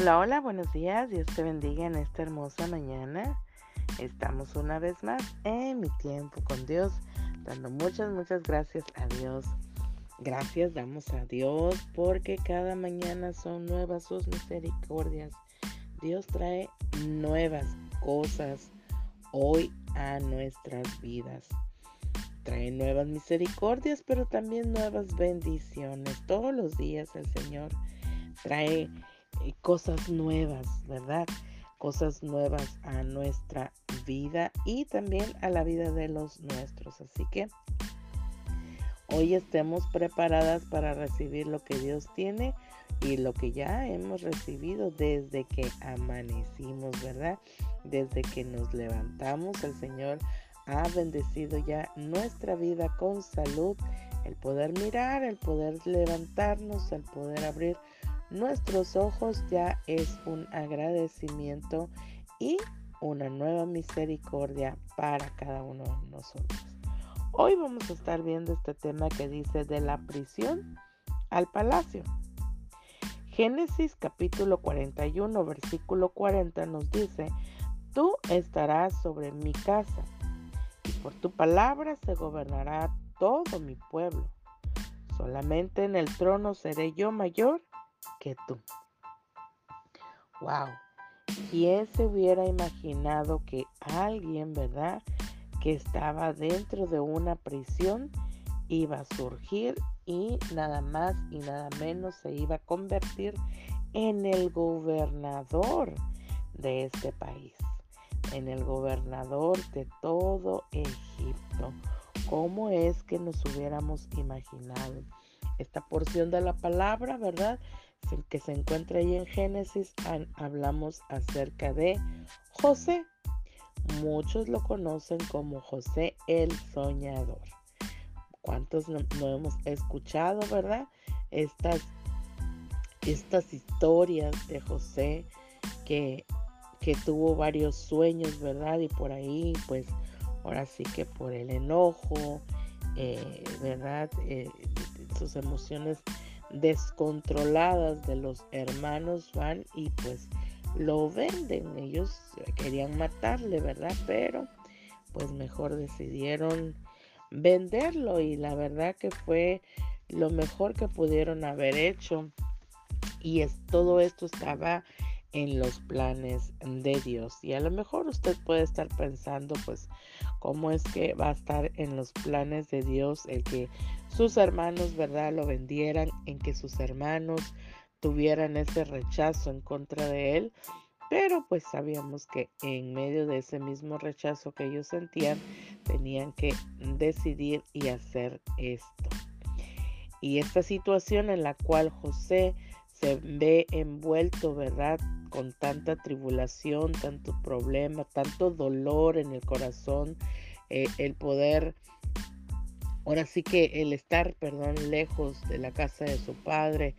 Hola, hola, buenos días. Dios te bendiga en esta hermosa mañana. Estamos una vez más en mi tiempo con Dios, dando muchas, muchas gracias a Dios. Gracias damos a Dios porque cada mañana son nuevas sus misericordias. Dios trae nuevas cosas hoy a nuestras vidas. Trae nuevas misericordias, pero también nuevas bendiciones. Todos los días el Señor trae cosas nuevas, ¿verdad? Cosas nuevas a nuestra vida y también a la vida de los nuestros. Así que hoy estemos preparadas para recibir lo que Dios tiene y lo que ya hemos recibido desde que amanecimos, ¿verdad? Desde que nos levantamos, el Señor ha bendecido ya nuestra vida con salud, el poder mirar, el poder levantarnos, el poder abrir nuestros ojos ya es un agradecimiento y una nueva misericordia para cada uno de nosotros. Hoy vamos a estar viendo este tema que dice de la prisión al palacio. Génesis capítulo 41 versículo 40 nos dice, tú estarás sobre mi casa y por tu palabra se gobernará todo mi pueblo. Solamente en el trono seré yo mayor que tú. Wow. ¿Quién se hubiera imaginado que alguien, verdad, que estaba dentro de una prisión iba a surgir y nada más y nada menos se iba a convertir en el gobernador de este país, en el gobernador de todo Egipto. ¿Cómo es que nos hubiéramos imaginado? Esta porción de la palabra, ¿verdad? que se encuentra ahí en Génesis, hablamos acerca de José. Muchos lo conocen como José el Soñador. ¿Cuántos no, hemos escuchado, verdad? Estas, estas historias de José que, que tuvo varios sueños, ¿verdad? Y por ahí, pues, ahora sí que por el enojo, eh, ¿verdad? Eh, sus emociones descontroladas de los hermanos van y pues lo venden. Ellos querían matarle, ¿verdad? Pero pues mejor decidieron venderlo y la verdad que fue lo mejor que pudieron haber hecho. Y es, todo esto estaba en los planes de Dios. Y a lo mejor usted puede estar pensando, pues, cómo es que va a estar en los planes de Dios el que sus hermanos, ¿verdad?, lo vendieran, en que sus hermanos tuvieran ese rechazo en contra de él. Pero pues sabíamos que en medio de ese mismo rechazo que ellos sentían, tenían que decidir y hacer esto. Y esta situación en la cual José se ve envuelto, ¿verdad? Con tanta tribulación, tanto problema, tanto dolor en el corazón, eh, el poder, ahora sí que el estar, perdón, lejos de la casa de su padre,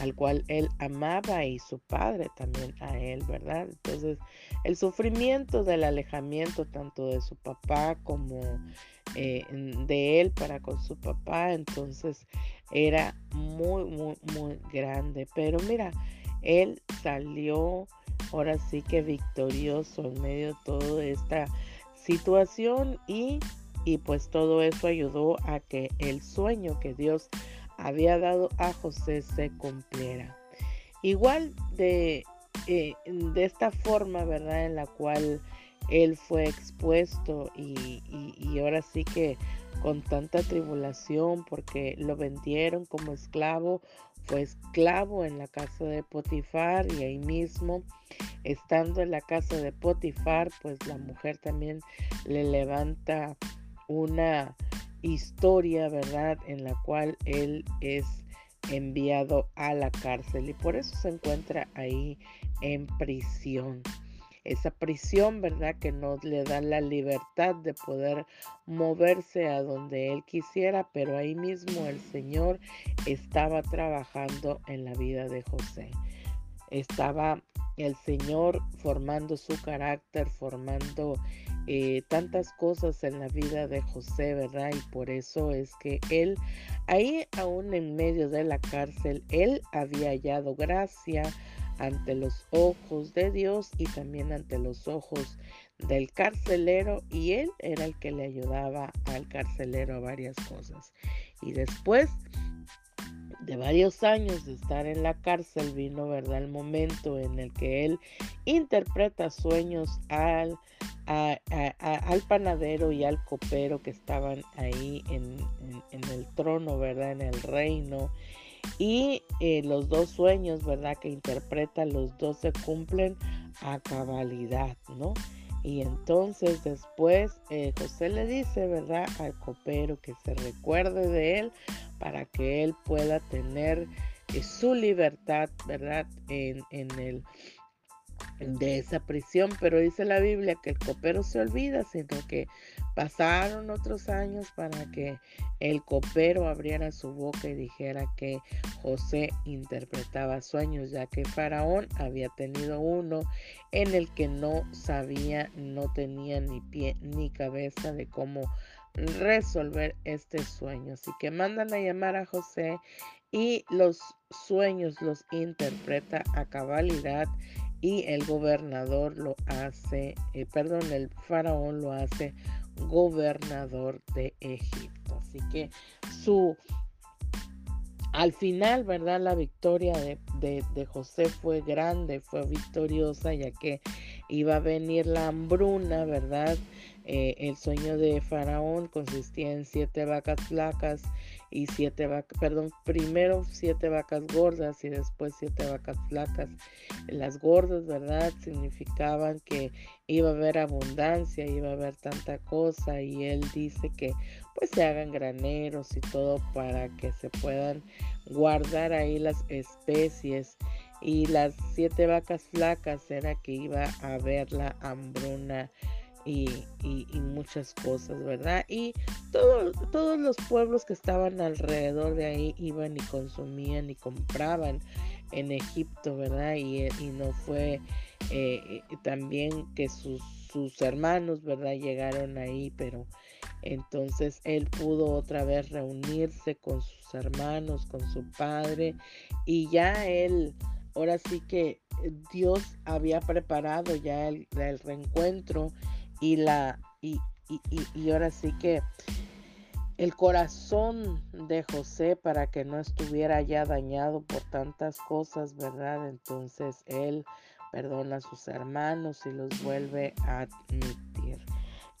al cual él amaba y su padre también a él, ¿verdad? Entonces, el sufrimiento del alejamiento tanto de su papá como eh, de él para con su papá, entonces era muy, muy, muy grande. Pero mira, él salió ahora sí que victorioso en medio de toda esta situación y, y pues todo eso ayudó a que el sueño que Dios había dado a José se cumpliera. Igual de, eh, de esta forma, ¿verdad? En la cual él fue expuesto y, y, ahora sí que con tanta tribulación porque lo vendieron como esclavo, fue esclavo en la casa de Potifar y ahí mismo, estando en la casa de Potifar, pues la mujer también le levanta una historia, ¿verdad? En la cual él es enviado a la cárcel y por eso se encuentra ahí en prisión esa prisión, ¿verdad? Que no le da la libertad de poder moverse a donde él quisiera, pero ahí mismo el Señor estaba trabajando en la vida de José. Estaba el Señor formando su carácter, formando eh, tantas cosas en la vida de José, ¿verdad? Y por eso es que él, ahí aún en medio de la cárcel, él había hallado gracia, ante los ojos de Dios y también ante los ojos del carcelero y él era el que le ayudaba al carcelero a varias cosas. Y después de varios años de estar en la cárcel vino, ¿verdad? El momento en el que él interpreta sueños al, al panadero y al copero que estaban ahí en, el trono, ¿verdad? En el reino. Y eh, los dos sueños, ¿verdad? Que interpreta, los dos se cumplen a cabalidad, ¿no? Y entonces después eh, José le dice, ¿verdad? Al copero que se recuerde de él para que él pueda tener eh, su libertad, ¿verdad? En, en el de esa prisión, pero dice la Biblia que el copero se olvida, sino que pasaron otros años para que el copero abriera su boca y dijera que José interpretaba sueños, ya que Faraón había tenido uno en el que no sabía, no tenía ni pie ni cabeza de cómo resolver este sueño. Así que mandan a llamar a José y los sueños los interpreta a cabalidad y el gobernador lo hace, eh, perdón, el faraón lo hace gobernador de Egipto. Así que su, al final, ¿verdad? La victoria de, de, José fue grande, fue victoriosa, ya que iba a venir la hambruna, ¿verdad? Eh, el sueño de Faraón consistía en siete vacas flacas y siete vacas, perdón, primero siete vacas gordas y después siete vacas flacas. Las gordas, ¿verdad? Significaban que iba a haber abundancia, iba a haber tanta cosa y él dice que pues se hagan graneros y todo para que se puedan guardar ahí las especies y las siete vacas flacas era que iba a haber la hambruna y, muchas cosas, ¿verdad? Y todos los pueblos que estaban alrededor de ahí iban y consumían y compraban en Egipto, ¿verdad? Y, no fue eh, también que sus, sus hermanos, ¿verdad? Llegaron ahí, pero entonces él pudo otra vez reunirse con sus hermanos, con su padre, y ya él, ahora sí que Dios había preparado ya el, el reencuentro y la y, y, ahora sí que el corazón de José para que no estuviera ya dañado por tantas cosas, ¿verdad? Entonces él perdona a sus hermanos y los vuelve a admitir.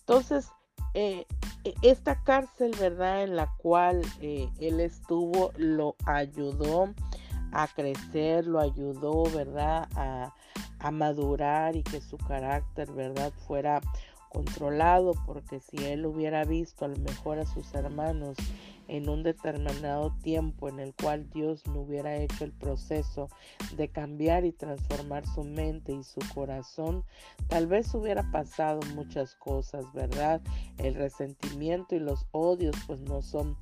Entonces, eh, e, esta cárcel, ¿verdad? En la cual eh, él estuvo, lo ayudó a crecer, lo ayudó, ¿verdad? A, a madurar y que su carácter, ¿verdad? Fuera controlado, porque si él hubiera visto a lo mejor a sus hermanos en un determinado tiempo en el cual Dios no hubiera hecho el proceso de cambiar y transformar su mente y su corazón, tal vez hubiera pasado muchas cosas, ¿verdad? El resentimiento y los odios pues no son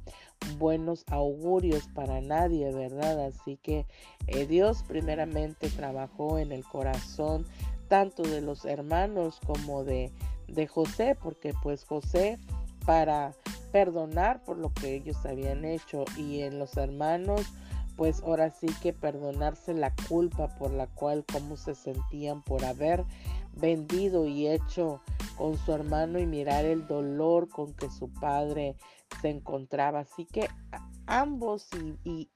buenos augurios para nadie, ¿verdad? Así que eh, Dios primeramente trabajó en el corazón tanto de los hermanos como de, de José, porque pues José para perdonar por lo que ellos habían hecho y en los hermanos pues ahora sí que perdonarse la culpa por la cual como se sentían por haber vendido y hecho con su hermano y mirar el dolor con que su padre se encontraba. Así que ambos y,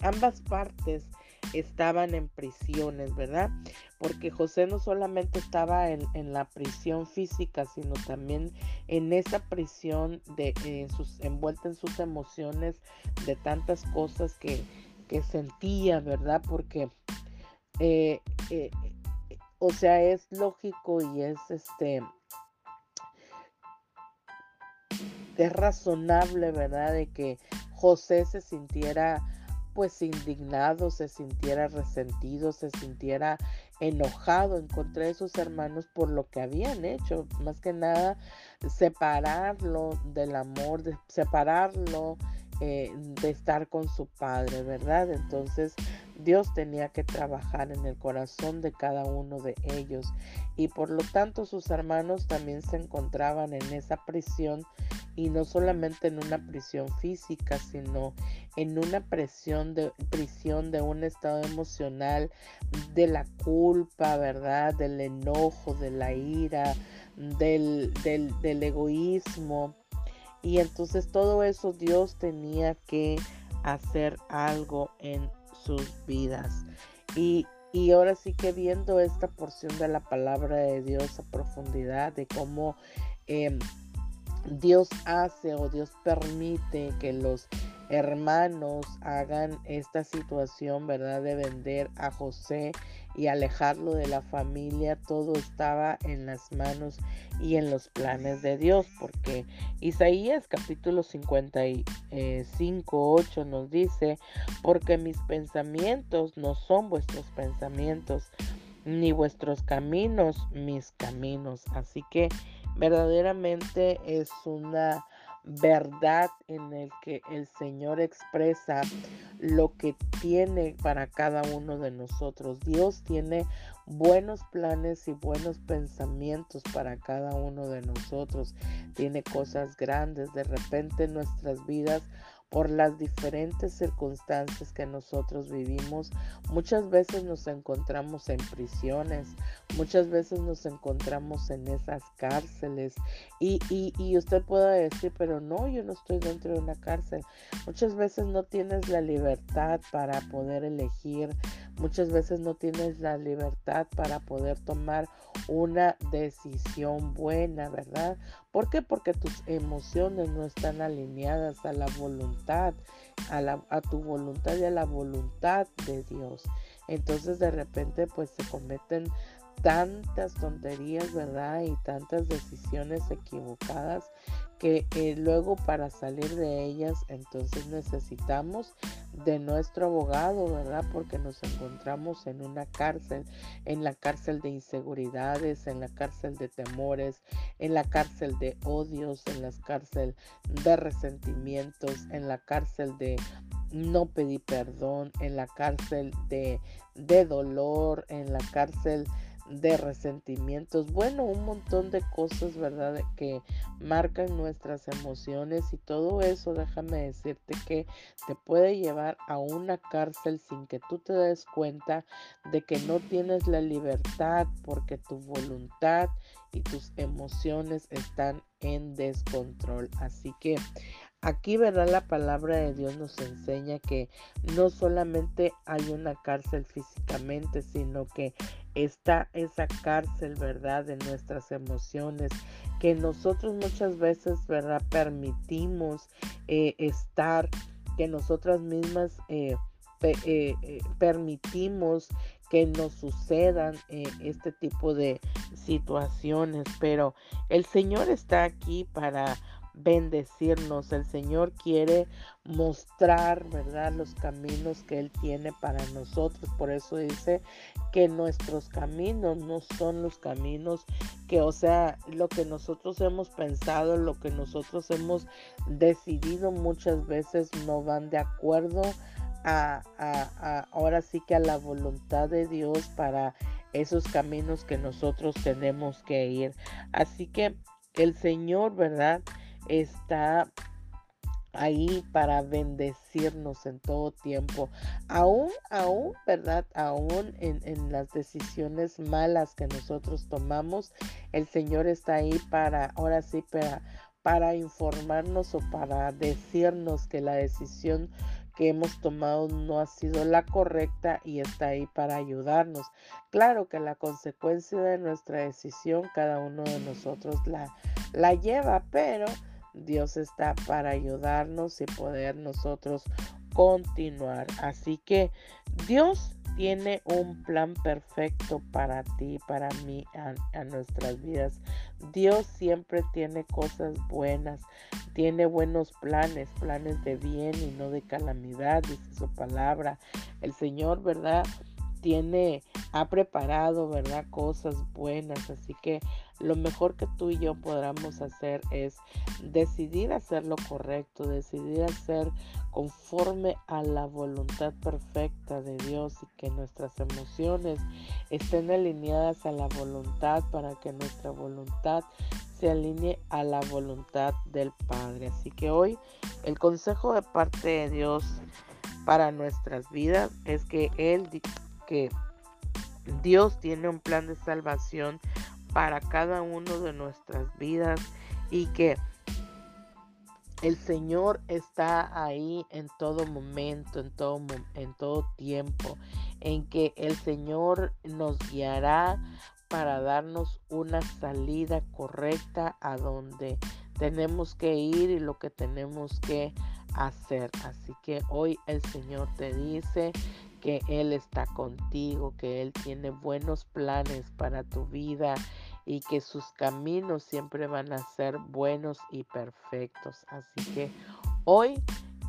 ambas partes estaban en prisiones, ¿verdad? Porque José no solamente estaba en, la prisión física, sino también en esa prisión de en sus, envuelta en sus emociones de tantas cosas que, que sentía, ¿verdad? Porque, eh, eh, o sea, es lógico y es este es razonable, ¿verdad? De que José se sintiera pues indignado, se sintiera resentido, se sintiera enojado en contra de sus hermanos por lo que habían hecho. Más que nada, separarlo del amor, separarlo eh, de estar con su padre, ¿verdad? Entonces Dios tenía que trabajar en el corazón de cada uno de ellos y por lo tanto sus hermanos también se encontraban en esa prisión y no solamente en una prisión física, sino en una presión de, prisión de un estado emocional de la culpa, ¿verdad? Del enojo, de la ira, del, del, del egoísmo. Y entonces todo eso Dios tenía que hacer algo en sus vidas. Y, y ahora sí que viendo esta porción de la palabra de Dios a profundidad, de cómo em, Dios hace o Dios permite que los hermanos hagan esta situación, ¿verdad? De vender a José y alejarlo de la familia, todo estaba en las manos y en los planes de Dios, porque Isaías capítulo 55, 8 nos dice, porque mis pensamientos no son vuestros pensamientos, ni vuestros caminos mis caminos. Así que verdaderamente es una verdad en el que el Señor expresa lo que tiene para cada uno de nosotros. Dios tiene buenos planes y buenos pensamientos para cada uno de nosotros. Tiene cosas grandes. De repente en nuestras vidas por las diferentes circunstancias que nosotros vivimos. Muchas veces nos encontramos en prisiones, muchas veces nos encontramos en esas cárceles y, y, usted puede decir, pero no, yo no estoy dentro de una cárcel. Muchas veces no tienes la libertad para poder elegir, muchas veces no tienes la libertad para poder tomar una decisión buena, ¿verdad? ¿Por qué? Porque tus emociones no están alineadas a la voluntad, a, la, a tu voluntad y a la voluntad de Dios. Entonces de repente pues se cometen tantas tonterías, ¿verdad? Y tantas decisiones equivocadas que eh, luego para salir de ellas entonces necesitamos de nuestro abogado, ¿verdad? Porque nos encontramos en una cárcel, en la cárcel de inseguridades, en la cárcel de temores, en la cárcel de odios, en la cárcel de resentimientos, en la cárcel de no pedir perdón, en la cárcel de, de dolor, en la cárcel de resentimientos, bueno, un montón de cosas, ¿verdad? Que marcan nuestras emociones y todo eso, déjame decirte que te puede llevar a una cárcel sin que tú te des cuenta de que no tienes la libertad porque tu voluntad y tus emociones están en descontrol. Así que Aquí, ¿verdad? La palabra de Dios nos enseña que no solamente hay una cárcel físicamente, sino que está esa cárcel, ¿verdad? De nuestras emociones, que nosotros muchas veces, ¿verdad? Permitimos eh, estar, que nosotras mismas eh, eh, permitimos que nos sucedan este tipo de situaciones, pero el Señor está aquí para bendecirnos. El Señor quiere mostrar, ¿verdad?, los caminos que Él tiene para nosotros. Por eso dice que nuestros caminos no son los caminos que, o sea, lo que nosotros hemos pensado, lo que nosotros hemos decidido muchas veces no van de acuerdo a, ahora sí que a la voluntad de Dios para esos caminos que nosotros tenemos que ir. Así que el Señor, ¿verdad? Está ahí para bendecirnos en todo tiempo. Aún, aún, ¿verdad? Aún en, las decisiones malas que nosotros tomamos, el Señor está ahí para, ahora sí, para, para informarnos o para decirnos que la decisión que hemos tomado no ha sido la correcta y está ahí para ayudarnos. Claro que la consecuencia de nuestra decisión cada uno de nosotros la, la lleva, pero Dios está para ayudarnos y poder nosotros continuar. Así que Dios tiene un plan perfecto para ti, para mí, a, nuestras vidas. Dios siempre tiene cosas buenas, tiene buenos planes, planes de bien y no de calamidad, dice su palabra. El Señor, ¿verdad? Tiene, ha preparado, ¿verdad? Cosas buenas. Así que lo mejor que tú y yo podamos hacer es decidir hacer lo correcto, decidir hacer conforme a la voluntad perfecta de Dios y que nuestras emociones estén alineadas a la voluntad para que nuestra voluntad se alinee a la voluntad del Padre. Así que hoy el consejo de parte de Dios para nuestras vidas es que Él, que Dios tiene un plan de salvación para cada uno de nuestras vidas y que el Señor está ahí en todo momento, en todo, en todo tiempo, en que el Señor nos guiará para darnos una salida correcta a donde tenemos que ir y lo que tenemos que hacer. Así que hoy el Señor te dice que Él está contigo, que Él tiene buenos planes para tu vida y que sus caminos siempre van a ser buenos y perfectos. Así que hoy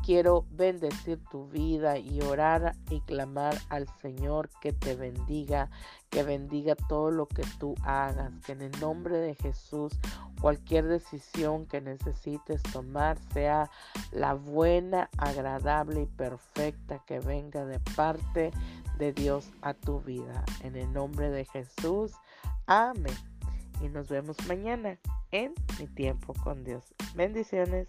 quiero bendecir tu vida y orar y clamar al Señor que te bendiga, que bendiga todo lo que tú hagas, que en el nombre de Jesús cualquier decisión que necesites tomar sea la buena, agradable y perfecta que venga de parte de Dios a tu vida. En el nombre de Jesús. Amén y nos vemos mañana en Mi Tiempo con Dios. Bendiciones.